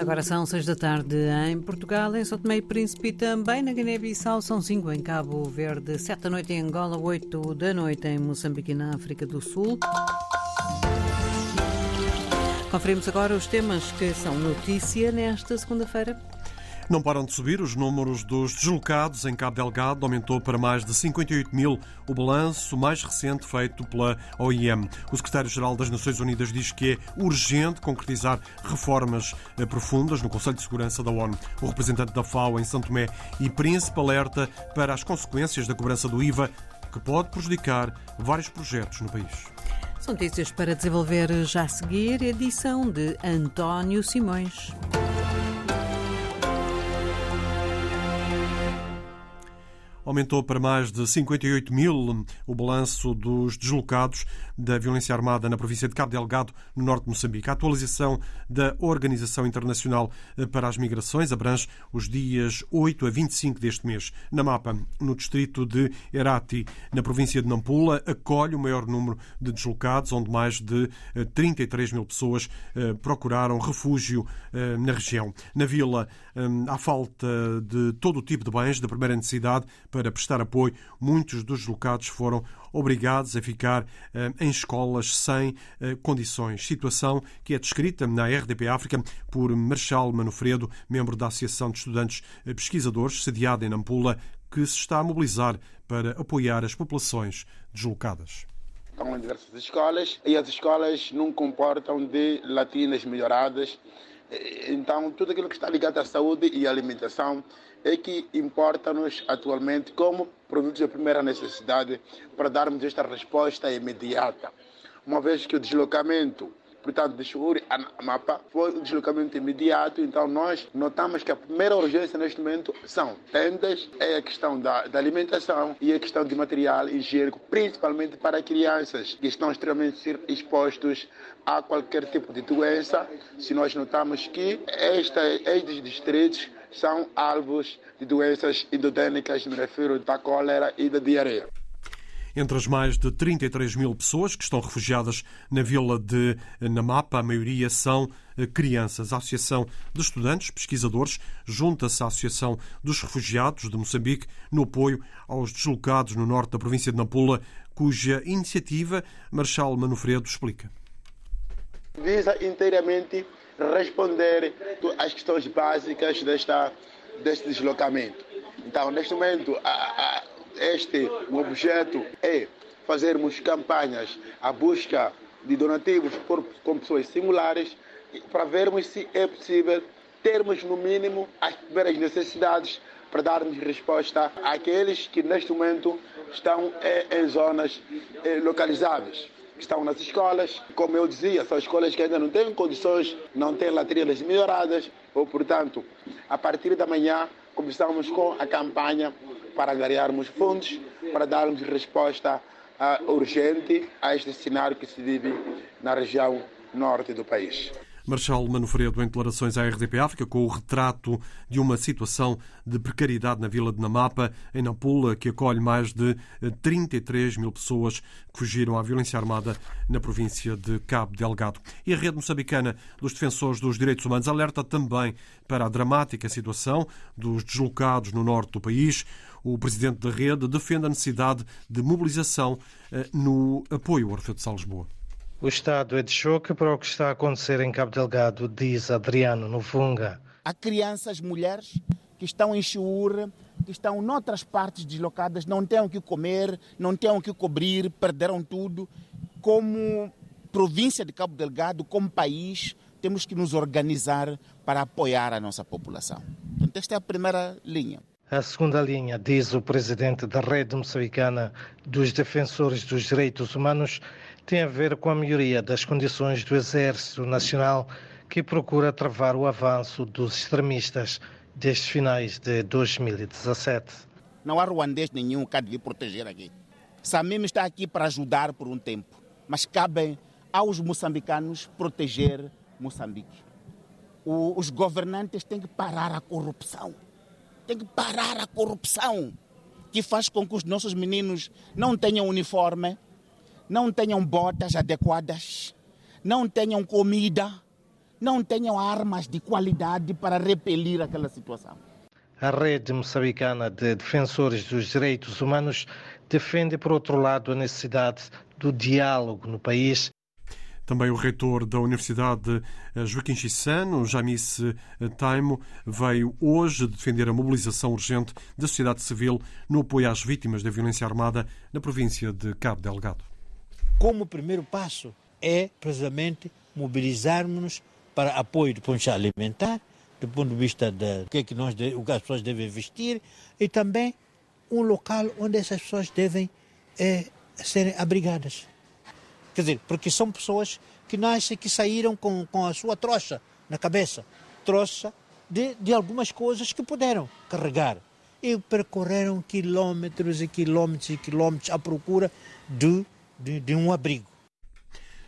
Agora são seis da tarde em Portugal, em São Tomé e Príncipe também na Guiné-Bissau. São cinco em Cabo Verde, sete da noite em Angola, oito da noite em Moçambique e na África do Sul. Conferimos agora os temas que são notícia nesta segunda-feira. Não param de subir os números dos deslocados em Cabo Delgado, aumentou para mais de 58 mil o balanço mais recente feito pela OIM. O secretário-geral das Nações Unidas diz que é urgente concretizar reformas eh, profundas no Conselho de Segurança da ONU. O representante da FAO em São Tomé e Príncipe alerta para as consequências da cobrança do IVA que pode prejudicar vários projetos no país. São notícias para desenvolver já a seguir, edição de António Simões. Aumentou para mais de 58 mil o balanço dos deslocados da violência armada na província de Cabo Delgado, no norte de Moçambique. A atualização da Organização Internacional para as Migrações abrange os dias 8 a 25 deste mês. Na mapa, no distrito de Herati, na província de Nampula, acolhe o maior número de deslocados, onde mais de 33 mil pessoas eh, procuraram refúgio eh, na região. Na vila, eh, há falta de todo o tipo de bens de primeira necessidade para prestar apoio, muitos dos deslocados foram obrigados a ficar eh, em escolas sem eh, condições. Situação que é descrita na RDP África por Marshal Manofredo, membro da Associação de Estudantes eh, Pesquisadores, sediada em Nampula, que se está a mobilizar para apoiar as populações deslocadas estão em diversas escolas e as escolas não comportam de latinas melhoradas. Então, tudo aquilo que está ligado à saúde e alimentação é que importa-nos atualmente como produtos de primeira necessidade para darmos esta resposta imediata. Uma vez que o deslocamento portanto, de Churi a Mapa foi um deslocamento imediato, então nós notamos que a primeira urgência neste momento são tendas, é a questão da, da alimentação e a questão de material higiênico, principalmente para crianças que estão extremamente expostos a qualquer tipo de doença. Se nós notamos que esta, estes distritos são alvos de doenças endodênicas, me refiro da cólera e da diarreia. Entre as mais de 33 mil pessoas que estão refugiadas na vila de Namapa, a maioria são eh, crianças. A Associação de Estudantes Pesquisadores junta-se à Associação dos Refugiados de Moçambique no apoio aos deslocados no norte da província de Nampula, cuja iniciativa Marshal Manofredo explica. Visa inteiramente responder às questões básicas desta, deste deslocamento. Então, neste momento, a, a, este o objeto é fazermos campanhas à busca de donativos por, com pessoas singulares para vermos se é possível termos no mínimo as primeiras necessidades para darmos resposta àqueles que neste momento estão em, em zonas eh, localizáveis que estão nas escolas. Como eu dizia, são escolas que ainda não têm condições, não têm latrinas melhoradas, ou, portanto, a partir da manhã começamos com a campanha para angariarmos fundos, para darmos resposta uh, urgente a este cenário que se vive na região norte do país. Marshal Manofredo em declarações à RDP África com o retrato de uma situação de precariedade na vila de Namapa, em Nampula, que acolhe mais de 33 mil pessoas que fugiram à violência armada na província de Cabo Delgado. E a rede moçambicana dos defensores dos direitos humanos alerta também para a dramática situação dos deslocados no norte do país. O presidente da rede defende a necessidade de mobilização eh, no apoio ao Orfeu de Salisboa. O Estado é de choque para o que está a acontecer em Cabo Delgado, diz Adriano Novunga. Há crianças, mulheres que estão em Chiur, que estão noutras partes deslocadas, não têm o que comer, não têm o que cobrir, perderam tudo. Como província de Cabo Delgado, como país, temos que nos organizar para apoiar a nossa população. Então, esta é a primeira linha. A segunda linha, diz o presidente da Rede Moçambicana dos Defensores dos Direitos Humanos, tem a ver com a melhoria das condições do Exército Nacional que procura travar o avanço dos extremistas desde finais de 2017. Não há ruandês nenhum que há de vir proteger aqui. Samim está aqui para ajudar por um tempo, mas cabe aos moçambicanos proteger Moçambique. O, os governantes têm que parar a corrupção. Tem que parar a corrupção que faz com que os nossos meninos não tenham uniforme, não tenham botas adequadas, não tenham comida, não tenham armas de qualidade para repelir aquela situação. A rede moçambicana de defensores dos direitos humanos defende, por outro lado, a necessidade do diálogo no país também o reitor da Universidade eh, Joaquim Chissano, Jamice eh, Taimo, veio hoje defender a mobilização urgente da sociedade civil no apoio às vítimas da violência armada na província de Cabo Delgado. Como primeiro passo é precisamente mobilizarmos-nos para apoio do ponto de vista alimentar, do ponto de vista de o que, é que, nós, o que as pessoas devem vestir e também um local onde essas pessoas devem é, serem abrigadas. Quer dizer, porque são pessoas que nascem, que saíram com, com a sua troça na cabeça. Troça de, de algumas coisas que puderam carregar. E percorreram quilómetros e quilómetros e quilómetros à procura de, de, de um abrigo.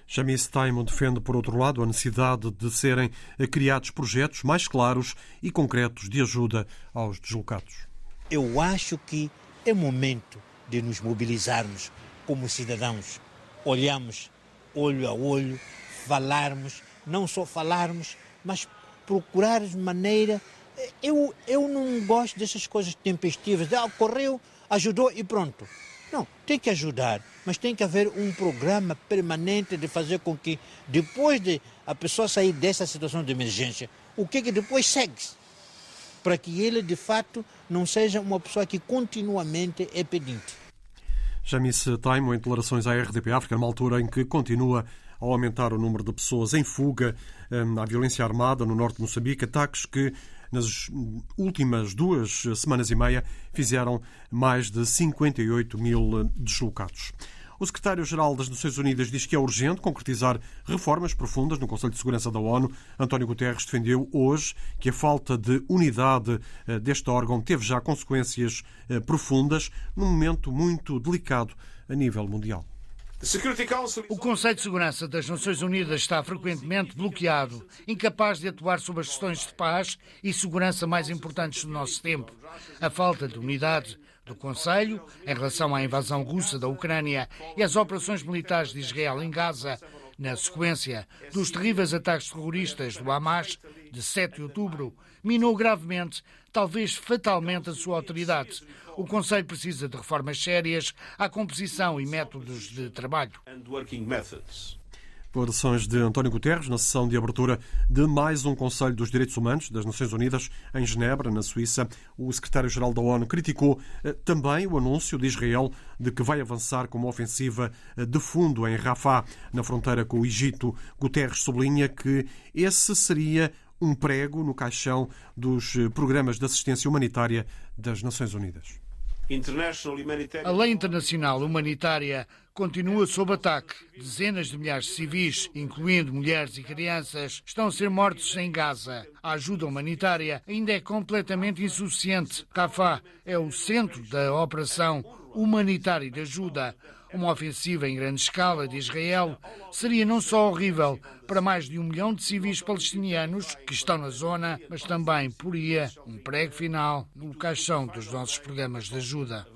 Jamis Taimon defende, por outro lado, a necessidade de serem criados projetos mais claros e concretos de ajuda aos deslocados. Eu acho que é momento de nos mobilizarmos como cidadãos olhamos olho a olho, falarmos, não só falarmos, mas procurar maneira. Eu, eu não gosto dessas coisas tempestivas, de, ah, ocorreu, ajudou e pronto. Não, tem que ajudar, mas tem que haver um programa permanente de fazer com que, depois de a pessoa sair dessa situação de emergência, o que, que depois segue? Para que ele, de fato, não seja uma pessoa que continuamente é pedinte. Jamis Taimo, em declarações à RDP África, numa altura em que continua a aumentar o número de pessoas em fuga hum, à violência armada no norte de Moçambique, ataques que nas últimas duas semanas e meia fizeram mais de 58 mil deslocados. O secretário-geral das Nações Unidas diz que é urgente concretizar reformas profundas no Conselho de Segurança da ONU. António Guterres defendeu hoje que a falta de unidade eh, deste órgão teve já consequências eh, profundas num momento muito delicado a nível mundial. O Conselho de Segurança das Nações Unidas está frequentemente bloqueado, incapaz de atuar sobre as questões de paz e segurança mais importantes do nosso tempo. A falta de unidade do Conselho em relação à invasão russa da Ucrânia e às operações militares de Israel em Gaza, na sequência dos terríveis ataques terroristas do Hamas de 7 de outubro, minou gravemente, talvez fatalmente, a sua autoridade. O Conselho precisa de reformas sérias à composição e métodos de trabalho. Declarações de António Guterres na sessão de abertura de mais um Conselho dos Direitos Humanos das Nações Unidas em Genebra, na Suíça. O secretário-geral da ONU criticou eh, também o anúncio de Israel de que vai avançar com uma ofensiva eh, de fundo em Rafah, na fronteira com o Egito. Guterres sublinha que esse seria um prego no caixão dos eh, programas de assistência humanitária das Nações Unidas. A lei internacional humanitária continua sob ataque. Dezenas de milhares de civis, incluindo mulheres e crianças, estão a ser mortos em Gaza. A ajuda humanitária ainda é completamente insuficiente. Rafah é o centro da operação humanitária de ajuda. Uma ofensiva em grande escala de Israel seria não só horrível para mais de um milhão de civis palestinianos que estão na zona, mas também poria um prego final no caixão dos nossos programas de ajuda.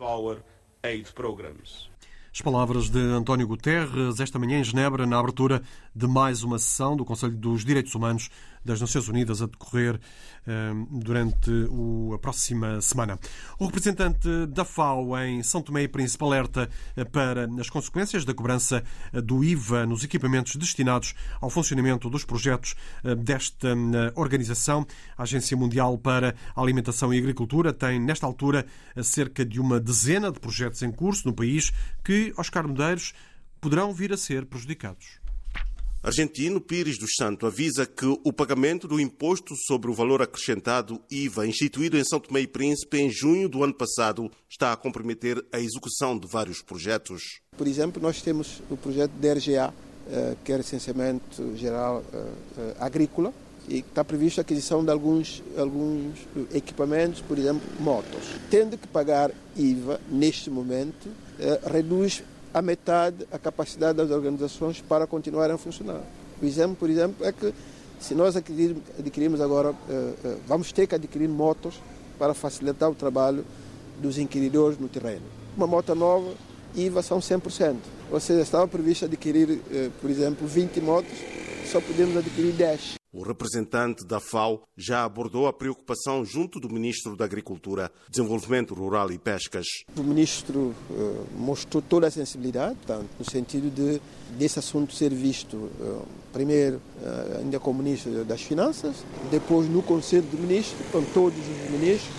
As palavras de António Guterres esta manhã em Genebra, na abertura de mais uma sessão do Conselho dos Direitos Humanos das Nações Unidas a decorrer ehm, durante a próxima semana. O representante da FAO em São Tomé e Príncipe alerta eh, para as consequências da cobrança eh, do IVA nos equipamentos destinados ao funcionamento dos projetos eh, desta organização. A Agência Mundial para a Alimentação e Agricultura tem, nesta altura, cerca de uma dezena de projetos em curso no país que, Oscar Medeiros, poderão vir a ser prejudicados. Argentino Pires dos Santos avisa que o pagamento do imposto sobre o valor acrescentado IVA, instituído em São Tomé e Príncipe em junho do ano passado, está a comprometer a execução de vários projetos. Por exemplo, nós temos o projeto DRGA, eh, que é Recenseamento Geral eh, eh, Agrícola, e está prevista a aquisição de alguns, alguns equipamentos, por exemplo, motos. Tendo que pagar IVA neste momento, reduz a metade a capacidade das organizações para continuarem a funcionar. O exemplo, por exemplo, é que se nós adquirirmos agora, eh, eh, vamos ter que adquirir motos para facilitar o trabalho dos inquiridores no terreno. Uma moto nova, IVA são 100%. Ou seja, estava previsto adquirir, eh, por exemplo, 20 motos, só podemos adquirir 10. O representante da FAO já abordou a preocupação junto do Ministro da Agricultura, Desenvolvimento Rural e Pescas. O Ministro uh, mostrou toda a sensibilidade, tanto no sentido de desse assunto ser visto uh, primeiro uh, ainda com o Ministro das Finanças, depois no Conselho de Ministros, com todos os ministros,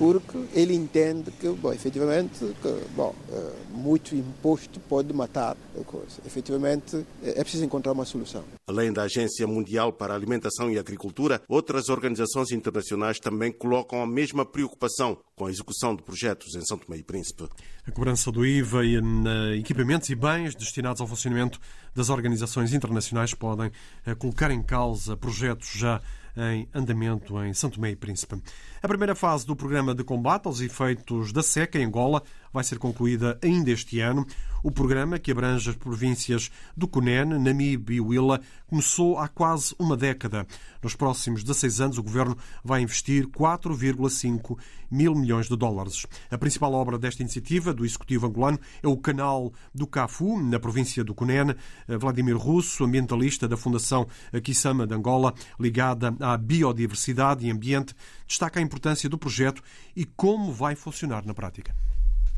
porque ele entende que, bom, efetivamente, que, bom, eh, muito imposto pode matar a coisa. Efetivamente, eh, é preciso encontrar uma solução. Além da Agência Mundial para a Alimentação e Agricultura, outras organizações internacionais também colocam a mesma preocupação com a execução de projetos em São Tomé e Príncipe. A cobrança do IVA em equipamentos e bens destinados ao funcionamento das organizações internacionais podem eh, colocar em causa projetos já em andamento em São Tomé e Príncipe. A primeira fase do programa de combate aos efeitos da seca em Angola vai ser concluída ainda este ano. O programa, que abrange as províncias do Cunene, Namibe e Huila, começou há quase uma década. Nos próximos 16 anos, o governo vai investir 4,5 mil milhões de dólares. A principal obra desta iniciativa do Executivo angolano é o Canal do Cafu, na província do Cunene. Vladimir Russo, ambientalista da Fundação Kisama de Angola, ligada à biodiversidade e ambiente, destaca a importância do projeto e como vai funcionar na prática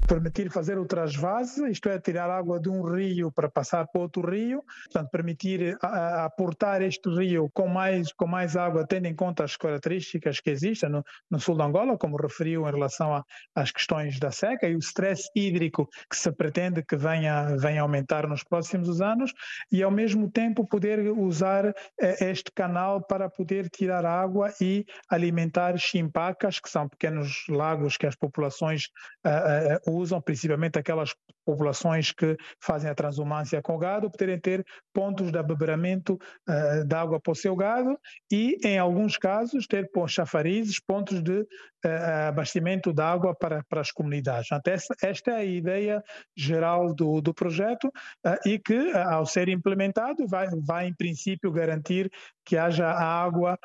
permitir fazer o trasvase, isto é, tirar água de um rio para passar para outro rio, portanto, permitir aportar este rio com mais, com mais água, tendo em conta as características que existem no, no sul de Angola, como referiu em relação às questões da seca e o stress hídrico que se pretende que venha, venha aumentar nos próximos anos, e ao mesmo tempo poder usar eh, este canal para poder tirar água e alimentar chimpacas, que são pequenos lagos que as populações uh, uh, usam, principalmente aquelas populações que fazem a transumância com o gado, poderem ter pontos de abeberamento uh, de água para o seu gado e, em alguns casos, ter chafarizes, pontos de uh, abastecimento de água para, para as comunidades. Então, esta, esta é a ideia geral do, do projeto uh, e que, ao ser implementado, vai, vai, em princípio, garantir que haja água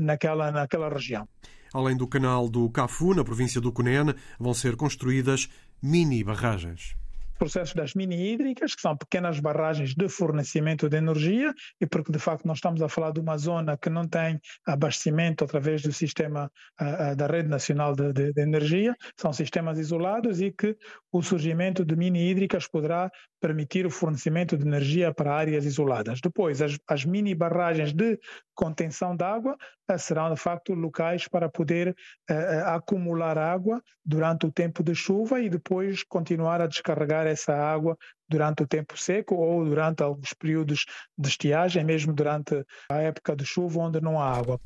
naquela, naquela região. Além do canal do Cafu, na província do Cunene, vão ser construídas mini barragens. Processo das mini-hídricas, que são pequenas barragens de fornecimento de energia, e porque de facto nós estamos a falar de uma zona que não tem abastecimento através do sistema uh, da Rede Nacional de, de, de, Energia, são sistemas isolados e que o surgimento de mini-hídricas poderá permitir o fornecimento de energia para áreas isoladas. Depois, as, as mini barragens de contenção de água uh, serão de facto locais para poder uh, acumular água durante o tempo de chuva e depois continuar a descarregar essa água durante o tempo seco ou durante alguns períodos de estiagem, mesmo durante a época de chuva onde não há água.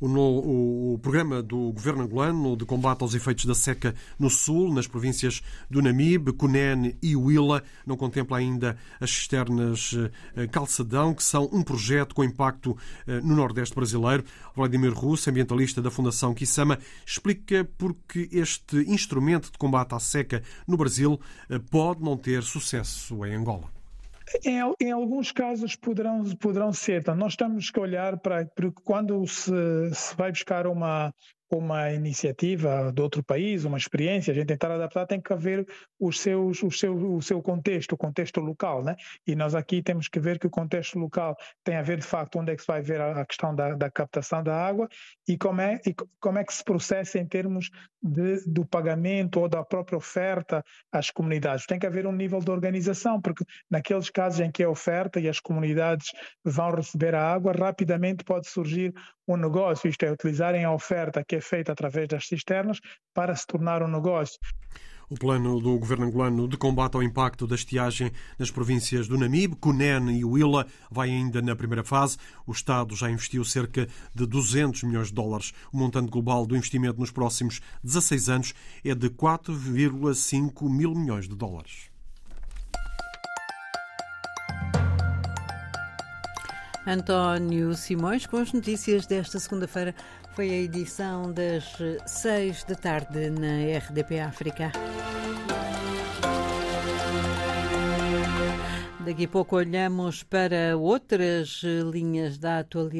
O, o, programa do governo angolano de combate aos efeitos da seca no sul, nas províncias do Namibe, Cunene e Huila, não contempla ainda as cisternas eh, Calçadão, que são um projeto com impacto eh, no Nordeste brasileiro. Vladimir Russo, ambientalista da Fundação Kisama, explica porque este instrumento de combate à seca no Brasil eh, pode não ter sucesso em Angola. Em, em, alguns casos poderão, poderão ser. Então, nós temos que olhar para. Porque quando se, se vai buscar uma, uma iniciativa de outro país, uma experiência, a gente tentar adaptar, tem que haver os seus, os seu, o seu contexto, o contexto local, né? E nós aqui temos que ver que o contexto local tem a ver, de facto, onde é que se vai ver a, a questão da, da, captação da água e como é, e como é que se processa em termos de, do pagamento ou da própria oferta às comunidades. Tem que haver um nível de organização, porque naqueles casos em que é oferta e as comunidades vão receber a água, rapidamente pode surgir um negócio, isto é, utilizarem a oferta que é feita através das cisternas para se tornar um negócio. O plano do governo angolano de combate ao impacto da estiagem nas províncias do Namibe, Cunene e Huila vai ainda na primeira fase. O Estado já investiu cerca de 200 milhões de dólares. O montante global do investimento nos próximos 16 anos é de 4,5 mil milhões de dólares. António Simões com as notícias desta segunda-feira. Foi a edição das seis da tarde na RDP África. Daqui a pouco olhamos para outras linhas da atualidade.